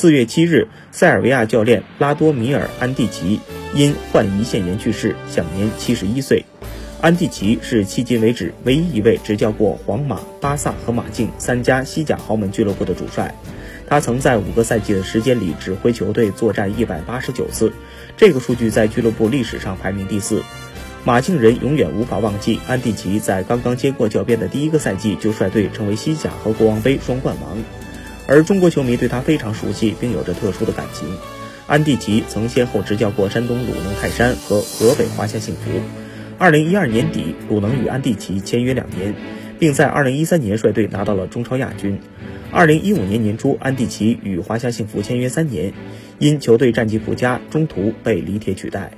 四月七日，塞尔维亚教练拉多米尔·安蒂奇因患胰腺炎去世，享年七十一岁。安蒂奇是迄今为止唯一一位执教过皇马、巴萨和马竞三家西甲豪门俱乐部的主帅。他曾在五个赛季的时间里指挥球队作战一百八十九次，这个数据在俱乐部历史上排名第四。马竞人永远无法忘记安蒂奇在刚刚接过教鞭的第一个赛季就率队成为西甲和国王杯双冠王，而中国球迷对他非常熟悉，并有着特殊的感情。安蒂奇曾先后执教过山东鲁能泰山和河北华夏幸福。二零一二年底，鲁能与安蒂奇签约两年，并在二零一三年率队拿到了中超亚军。二零一五年年初，安蒂奇与华夏幸福签约三年，因球队战绩不佳，中途被李铁取代。